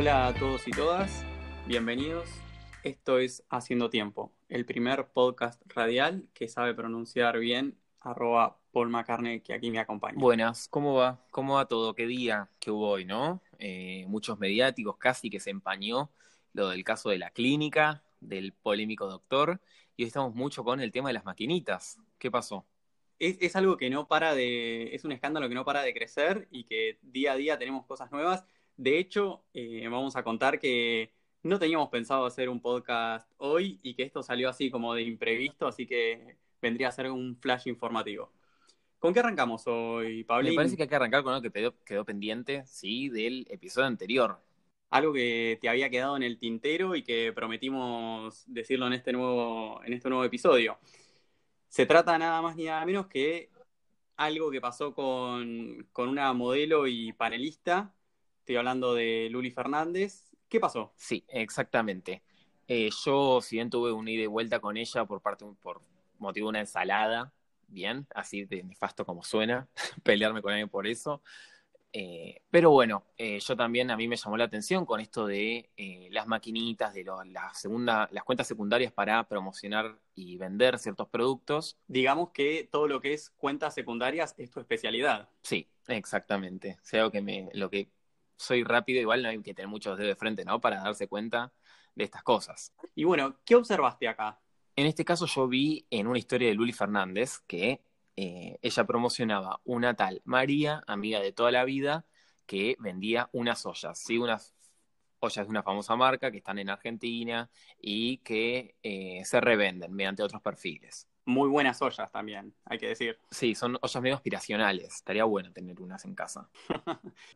Hola a todos y todas, bienvenidos. Esto es Haciendo Tiempo, el primer podcast radial que sabe pronunciar bien arroba Paul McCartney que aquí me acompaña. Buenas, ¿cómo va? ¿Cómo va todo? ¿Qué día que hubo hoy, no? Eh, muchos mediáticos casi que se empañó lo del caso de la clínica, del polémico doctor, y hoy estamos mucho con el tema de las maquinitas. ¿Qué pasó? Es, es algo que no para de, es un escándalo que no para de crecer y que día a día tenemos cosas nuevas. De hecho, eh, vamos a contar que no teníamos pensado hacer un podcast hoy y que esto salió así como de imprevisto, así que vendría a ser un flash informativo. ¿Con qué arrancamos hoy, Pablo? Me parece que hay que arrancar con algo que quedó, quedó pendiente, sí, del episodio anterior. Algo que te había quedado en el tintero y que prometimos decirlo en este nuevo, en este nuevo episodio. Se trata nada más ni nada menos que algo que pasó con, con una modelo y panelista. Estoy hablando de Luli Fernández. ¿Qué pasó? Sí, exactamente. Eh, yo, si bien tuve un ida y vuelta con ella por parte por motivo de una ensalada, bien, así de nefasto como suena, pelearme con alguien por eso. Eh, pero bueno, eh, yo también a mí me llamó la atención con esto de eh, las maquinitas, de lo, la segunda, las cuentas secundarias para promocionar y vender ciertos productos. Digamos que todo lo que es cuentas secundarias es tu especialidad. Sí, exactamente. O sea, que me, lo que soy rápido, igual no hay que tener muchos dedos de frente, ¿no? Para darse cuenta de estas cosas. Y bueno, ¿qué observaste acá? En este caso yo vi en una historia de Luli Fernández que eh, ella promocionaba una tal María, amiga de toda la vida, que vendía unas ollas, ¿sí? Unas ollas de una famosa marca que están en Argentina y que eh, se revenden mediante otros perfiles. Muy buenas ollas también, hay que decir. Sí, son ollas medio aspiracionales. Estaría bueno tener unas en casa.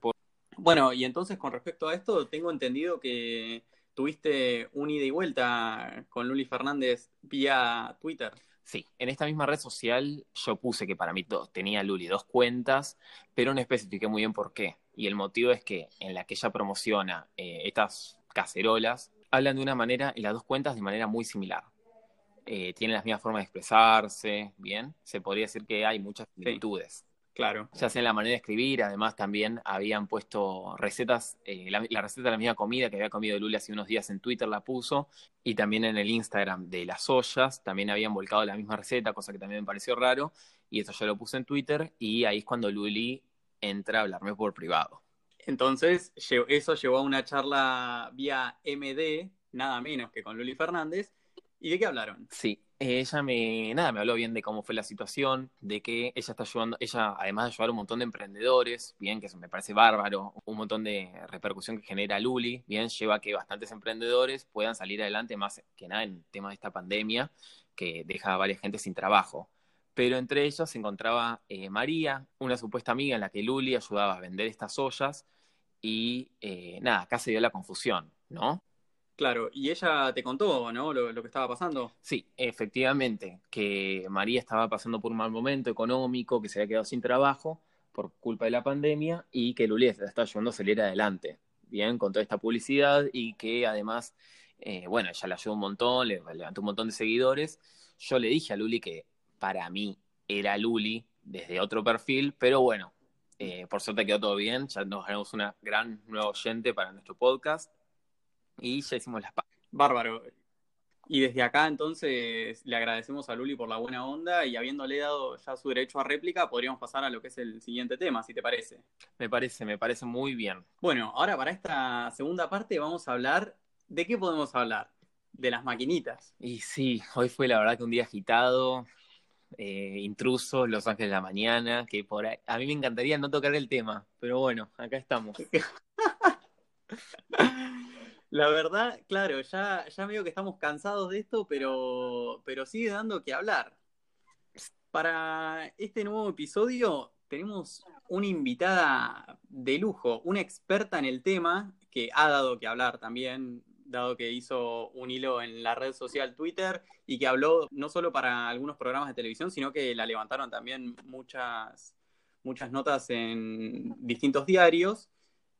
Por... Bueno, y entonces con respecto a esto, tengo entendido que tuviste un ida y vuelta con Luli Fernández vía Twitter. Sí, en esta misma red social yo puse que para mí tenía Luli dos cuentas, pero no especifiqué muy bien por qué. Y el motivo es que en la que ella promociona eh, estas cacerolas, hablan de una manera, en las dos cuentas, de manera muy similar. Eh, tienen las mismas formas de expresarse, bien. Se podría decir que hay muchas similitudes. Sí. Claro. Ya sea en la manera de escribir, además también habían puesto recetas, eh, la, la, receta de la misma comida que había comido Luli hace unos días en Twitter la puso, y también en el Instagram de las ollas, también habían volcado la misma receta, cosa que también me pareció raro, y esto yo lo puse en Twitter, y ahí es cuando Luli entra a hablarme por privado. Entonces, eso llevó a una charla vía MD, nada menos que con Luli Fernández, ¿y de qué hablaron? Sí, ella me, nada, me habló bien de cómo fue la situación, de que ella está ayudando, ella además de ayudar a un montón de emprendedores, bien, que eso me parece bárbaro, un montón de repercusión que genera Luli, bien, lleva a que bastantes emprendedores puedan salir adelante más que nada en tema de esta pandemia, que deja a varias gente sin trabajo. Pero entre ellos se encontraba eh, María, una supuesta amiga en la que Luli ayudaba a vender estas ollas, y eh, nada, acá se dio la confusión, ¿no? Claro, y ella te contó, ¿no? Lo, que estaba pasando. Sí, efectivamente, que María estaba pasando por un mal momento económico, que se había quedado sin trabajo por culpa de la pandemia y que Luli la está ayudando a salir adelante, bien, con toda esta publicidad y que además, eh, bueno, ella le ayudó un montón, le levantó un montón de seguidores. Yo le dije a Luli que para mí era Luli desde otro perfil, pero bueno, eh, por suerte quedó todo bien, ya nos ganamos una gran nueva oyente para nuestro podcast y ya hicimos las Bárbaro. Y desde acá entonces le agradecemos a Luli por la buena onda y habiéndole dado ya su derecho a réplica, podríamos pasar a lo que es el siguiente tema, si te parece. Me parece, me parece muy bien. Bueno, ahora para esta segunda parte vamos a hablar, ¿de qué podemos hablar? De las maquinitas. Y sí, hoy fue la verdad que un día agitado, eh, intrusos, Los Ángeles de la Mañana, que por ahí, a mí me encantaría no tocar el tema, pero bueno, acá estamos. La verdad, claro, ya, ya veo que estamos cansados de esto, pero, pero sigue dando que hablar. Para este nuevo episodio tenemos una invitada de lujo, una experta en el tema que ha dado que hablar también, dado que hizo un hilo en la red social Twitter y que habló no solo para algunos programas de televisión, sino que la levantaron también muchas, muchas notas en distintos diarios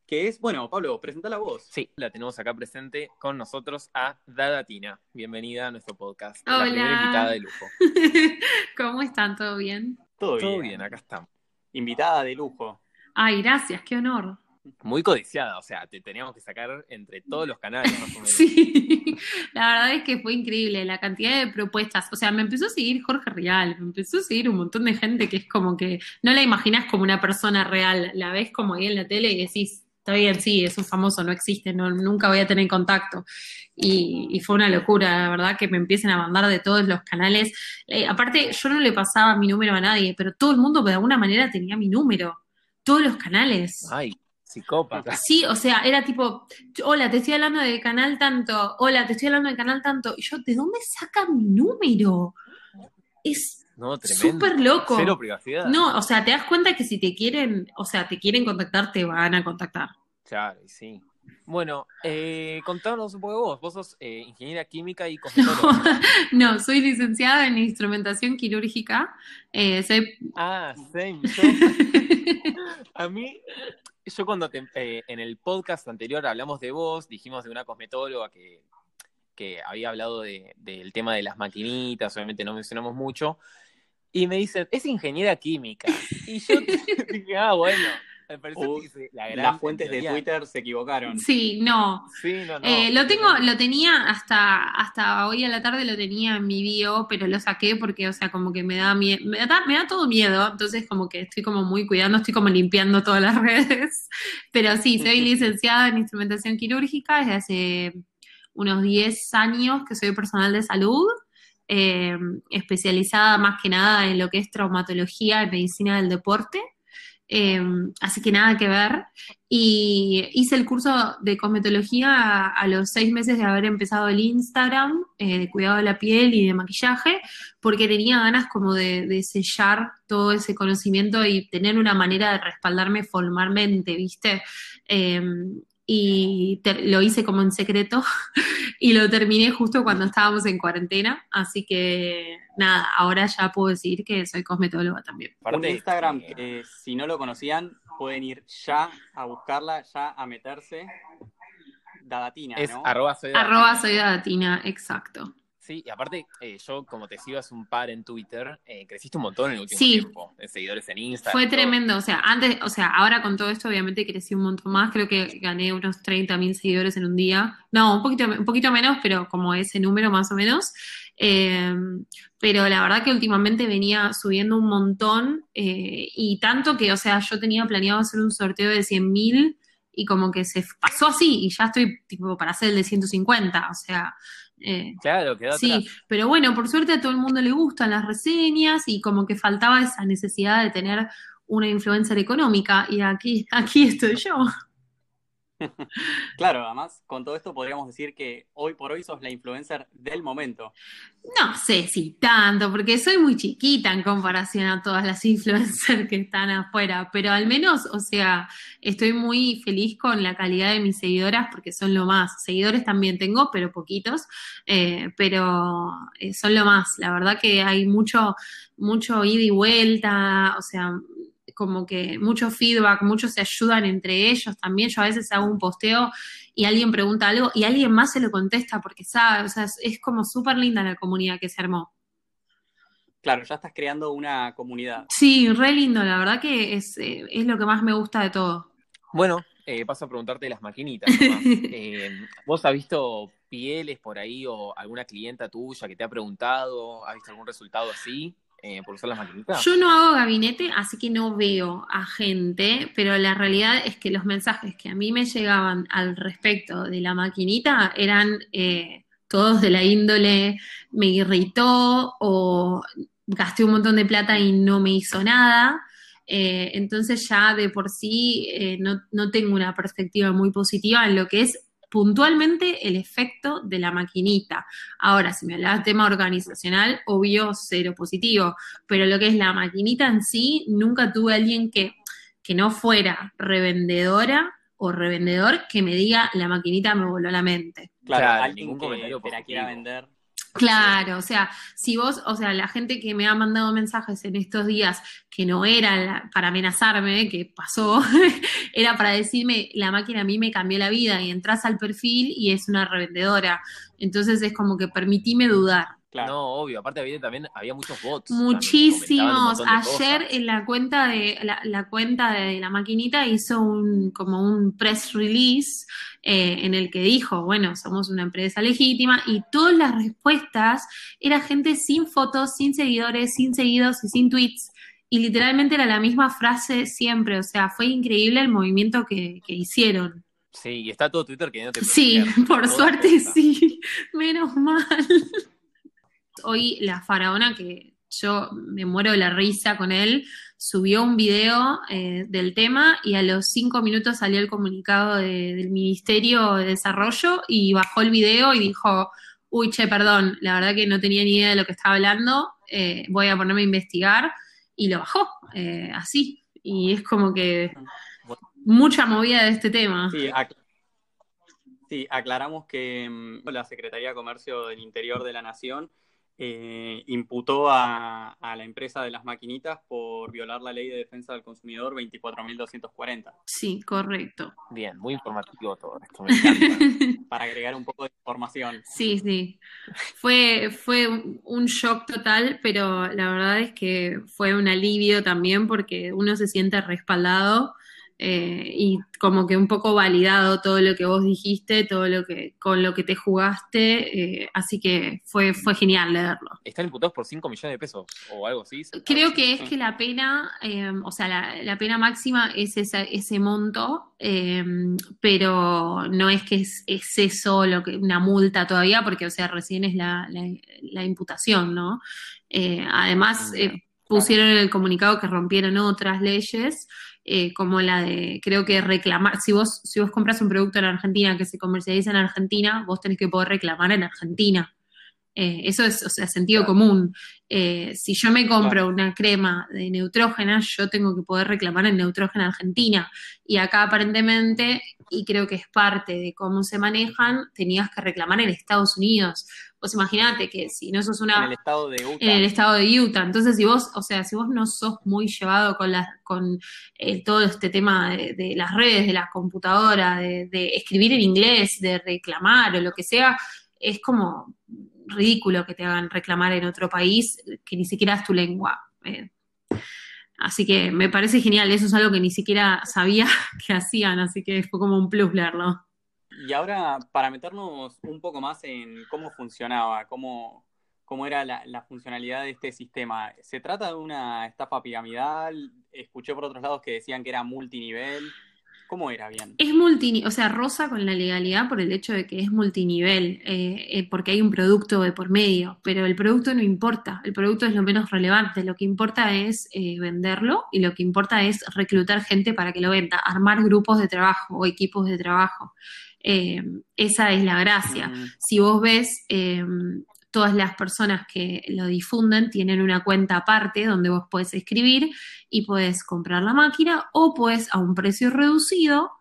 que es, bueno, Pablo, presenta la voz. Sí, la tenemos acá presente con nosotros a Dadatina. Bienvenida a nuestro podcast. Hola. La primera invitada de lujo. ¿Cómo están? ¿Todo bien? Todo bien. Todo bien, acá estamos. Invitada de lujo. Ay, gracias, qué honor. muy codiciada, o sea, te teníamos que sacar entre todos los canales más o menos. Sí, la verdad es que fue increíble la cantidad de propuestas. O sea, me empezó a seguir Jorge Real, me empezó a seguir un montón de gente que es como que no la imaginas como una persona real, la ves como ahí en la tele y decís, está bien, sí, es un famoso, no existe, no, nunca voy a tener contacto. Y, y, fue una locura, la verdad, que me empiecen a mandar de todos los canales. Eh, aparte, yo no le pasaba mi número a nadie, pero todo el mundo de alguna manera tenía mi número. Todos los canales. Ay, psicópata. Sí, o sea, era tipo, hola, te estoy hablando de canal tanto, hola, te estoy hablando de canal tanto. Y yo, ¿de dónde sacan mi número? Es no, súper loco. Cero privacidad. No, o sea, te das cuenta que si te quieren, o sea, te quieren contactar, te van a contactar. Claro, sí. Bueno, eh, contanos un poco de vos. Vos sos eh, ingeniera química y cosmetóloga. No, no, soy licenciada en instrumentación quirúrgica. Eh, soy... Ah, same. a mí, yo cuando te, eh, en el podcast anterior hablamos de vos, dijimos de una cosmetóloga que, que había hablado de, del tema de las maquinitas, obviamente no mencionamos mucho, y me dicen, es ingeniera química. Y yo dije, ah, bueno, me parece Uh, que la gran Las fuentes de teoría. Twitter se equivocaron. Sí, no. Sí, no, no. Eh, lo tengo, lo tenía hasta, hasta hoy a la tarde lo tenía en mi bio, pero lo saqué porque, o sea, como que me da miedo, me da, me da todo miedo, entonces como que estoy como muy cuidando, estoy como limpiando todas las redes. Pero sí, soy licenciada en instrumentación quirúrgica desde hace unos 10 años que soy personal de salud, eh, especializada más que nada en lo que es traumatología y medicina del deporte. Eh, así que nada que ver. Y hice el curso de cosmetología a, los seis meses de haber empezado el Instagram, eh, de cuidado de la piel y de maquillaje, porque tenía ganas como de, sellar todo ese conocimiento y tener una manera de respaldarme formalmente, ¿viste? Y te- lo hice como en secreto y lo terminé justo cuando estábamos en cuarentena, así que nada, ahora ya puedo decir que soy cosmetóloga también. Un Instagram eh, si no lo conocían, pueden ir ya a buscarla, ya a meterse. Dadatina, es ¿no? arroba soy Arroba soy datina, exacto. Sí, y aparte, eh, yo como te sigo hace un par en Twitter, eh, creciste un montón en el último Sí. tiempo, en seguidores en Instagram. Fue todo. tremendo, o sea, antes, o sea, ahora con todo esto obviamente crecí un montón más, creo que gané unos 30 mil seguidores en un día, no, un poquito, un poquito menos, pero como ese número más o menos, Eh, pero la verdad que últimamente venía subiendo un montón eh, y tanto que, o sea, yo tenía planeado hacer un sorteo de 100 mil y como que se pasó así y ya estoy tipo para hacer el de 150, o sea... eh, Claro, quedó Sí, atrás. pero bueno, por suerte a todo el mundo le gustan las reseñas y como que faltaba esa necesidad de tener una influencer económica y aquí, aquí estoy yo. Claro, además, con todo esto podríamos decir que hoy por hoy sos la influencer del momento. No sé si tanto, porque soy muy chiquita en comparación a todas las influencers que están afuera, pero al menos, o sea, estoy muy feliz con la calidad de mis seguidoras porque son lo más. Seguidores también tengo, pero poquitos, eh, pero eh, son lo más. La verdad que hay mucho, mucho ida y vuelta, o sea, como que mucho feedback, muchos se ayudan entre ellos también. Yo a veces hago un posteo y alguien pregunta algo y alguien más se lo contesta porque sabe, o sea, es, es como súper linda la comunidad que se armó. Claro, ya estás creando una comunidad. Sí, re lindo, la verdad que es, eh, es lo que más me gusta de todo. Bueno, eh, paso a preguntarte de las maquinitas. nomás. Eh, ¿Vos has visto pieles por ahí o alguna clienta tuya que te ha preguntado? ¿Has visto algún resultado así eh? Yo no hago gabinete, así que no veo a gente, pero la realidad es que los mensajes que a mí me llegaban al respecto de la maquinita eran eh, todos de la índole, me irritó o gasté un montón de plata y no me hizo nada. Eh, entonces ya de por sí no, no tengo una perspectiva muy positiva en lo que es puntualmente el efecto de la maquinita. Ahora, si me hablas de tema organizacional, obvio, cero positivo pero lo que es la maquinita en sí, nunca tuve alguien que, que no fuera revendedora o revendedor que me diga la maquinita me voló la mente. Claro, Claro, alguien ningún que te la quiera vender. Claro, o sea, si vos, o sea, la gente que me ha mandado mensajes en estos días que no era la- para amenazarme, que pasó, era para decirme, la máquina a mí me cambió la vida y entras al perfil y es una revendedora. Entonces es como que permitime dudar. Claro. No, obvio. Aparte había también había muchos bots. Muchísimos. Ayer en la cuenta de la, la, cuenta de la maquinita hizo un como un press release eh, en el que dijo, bueno, somos una empresa legítima y todas las respuestas era gente sin fotos, sin seguidores, sin seguidos y sin tweets. Y literalmente era la misma frase siempre. O sea, fue increíble el movimiento que, que hicieron. Sí, y está todo Twitter que no te Sí, por suerte sí. Menos mal hoy la faraona, que yo me muero de la risa con él, subió un video eh, del tema y a los cinco minutos salió el comunicado del Ministerio de Desarrollo y bajó el video y dijo, uy, che, perdón, la verdad que no tenía ni idea de lo que estaba hablando, eh, voy a ponerme a investigar y lo bajó, eh, así. Y es como que mucha movida de este tema. Sí, aclaramos que mm, la Secretaría de Comercio del Interior de la Nación eh, imputó a, la empresa de las maquinitas por violar la ley de defensa del consumidor 24.240. Sí, correcto. Bien, muy informativo todo esto. Para agregar un poco de información. Sí, sí. Fue, fue un shock total, pero la verdad es que fue un alivio también porque uno se siente respaldado eh, y como que un poco validado todo lo que vos dijiste, todo lo que con lo que te jugaste, eh, así que fue fue genial leerlo. Están imputados por 5 millones de pesos o algo así. Creo que es que la pena, eh, o sea, la, pena máxima es ese monto, pero no es que es, eso lo que una multa todavía, porque o sea, recién es la, la imputación, ¿no? además, mm, pusieron en el comunicado que rompieron otras leyes. Eh, como la de, creo que reclamar, si vos, si vos compras un producto en Argentina que se comercializa en Argentina, vos tenés que poder reclamar en Argentina. Eh, eso es, o sea, sentido común. Eh, si yo me compro una crema de neutrógena, yo tengo que poder reclamar en neutrógena Argentina. Y acá aparentemente, y creo que es parte de cómo se manejan, tenías que reclamar en Estados Unidos. Vos imaginate que si no sos una... En el estado de Utah. En el estado de Utah. Entonces, si vos, o sea, si vos no sos muy llevado con, la, con eh, todo este tema de, las redes, de la computadora, de, escribir en inglés, de reclamar o lo que sea, es como ridículo que te hagan reclamar en otro país que ni siquiera es tu lengua. Eh. así que me parece genial, eso es algo que ni siquiera sabía que hacían, así que fue como un plus leerlo. Y ahora, para meternos un poco más en cómo funcionaba, cómo, cómo era la, funcionalidad de este sistema, ¿se trata de una estafa piramidal? Escuché por otros lados que decían que era multinivel. ¿Cómo era bien? Es multinivel, o sea, rosa con la legalidad por el hecho de que es multinivel, eh, eh, porque hay un producto de por medio, pero el producto no importa, el producto es lo menos relevante, lo que importa es eh, venderlo y lo que importa es reclutar gente para que lo venda, armar grupos de trabajo o equipos de trabajo. Eh, esa es la gracia. Mm. Si vos ves, eh, todas las personas que lo difunden tienen una cuenta aparte donde vos puedes escribir y puedes comprar la máquina o puedes a un precio reducido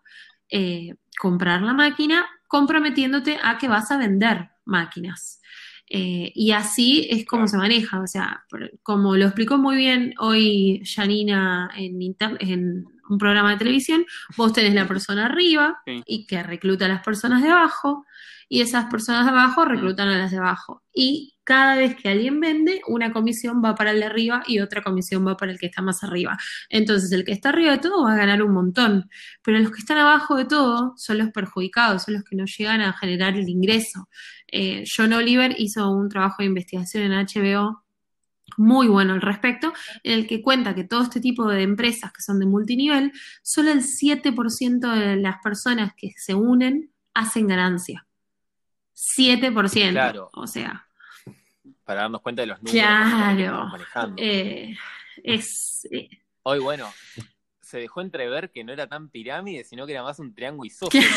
eh, comprar la máquina comprometiéndote a que vas a vender máquinas. y así es como se maneja, o sea, como lo explicó muy bien hoy Janina en, en un programa de televisión, vos tenés la persona arriba y que recluta a las personas de abajo y esas personas de abajo reclutan a las de abajo. Y cada vez que alguien vende, una comisión va para el de arriba y otra comisión va para el que está más arriba. Entonces, el que está arriba de todo va a ganar un montón, pero los que están abajo de todo son los perjudicados, son los que no llegan a generar el ingreso. Eh, John Oliver hizo un trabajo de investigación en HBO muy bueno al respecto, en el que cuenta que todo este tipo de empresas que son de multinivel, solo el 7% de las personas que se unen hacen ganancia. 7%. Claro. O sea. Para darnos cuenta de los números claro, que estamos manejando. Eh, es. Eh, Hoy, bueno, se dejó entrever que no era tan pirámide, sino que era más un triángulo isósceles,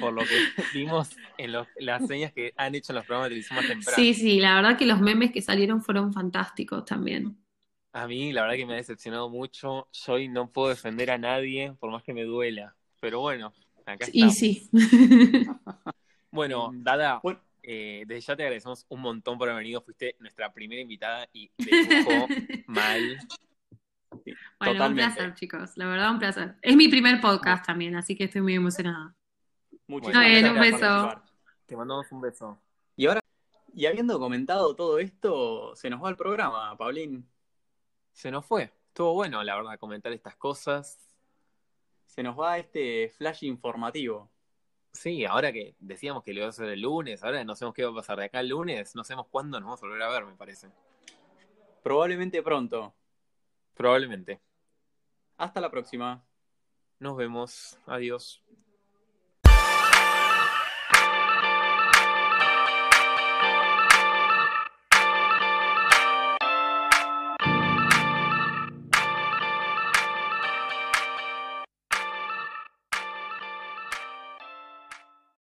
por lo que vimos en las señas que han hecho en los programas de televisión más temprano. Sí, sí, la verdad que los memes que salieron fueron fantásticos también. A mí, la verdad que me ha decepcionado mucho. Yo hoy no puedo defender a nadie, por más que me duela. Pero bueno, acá estamos. Y sí. bueno, Dada, eh, desde ya te agradecemos un montón por haber venido. Fuiste nuestra primera invitada y dibujó mal. Bueno, un placer, chicos. La verdad, un placer. Es mi primer podcast también, así que estoy muy emocionada. Muchísimas gracias. un beso. Te mandamos un beso. Y ahora, Y habiendo comentado todo esto, se nos va el programa, Paulín. Se nos fue. Estuvo bueno, la verdad, comentar estas cosas. Se nos va este flash informativo. Sí, ahora que decíamos que lo iba a hacer el lunes, ahora no sabemos qué va a pasar de acá el lunes, no sabemos cuándo nos vamos a volver a ver, me parece. Probablemente pronto. Probablemente. Hasta la próxima. Nos vemos. Adiós.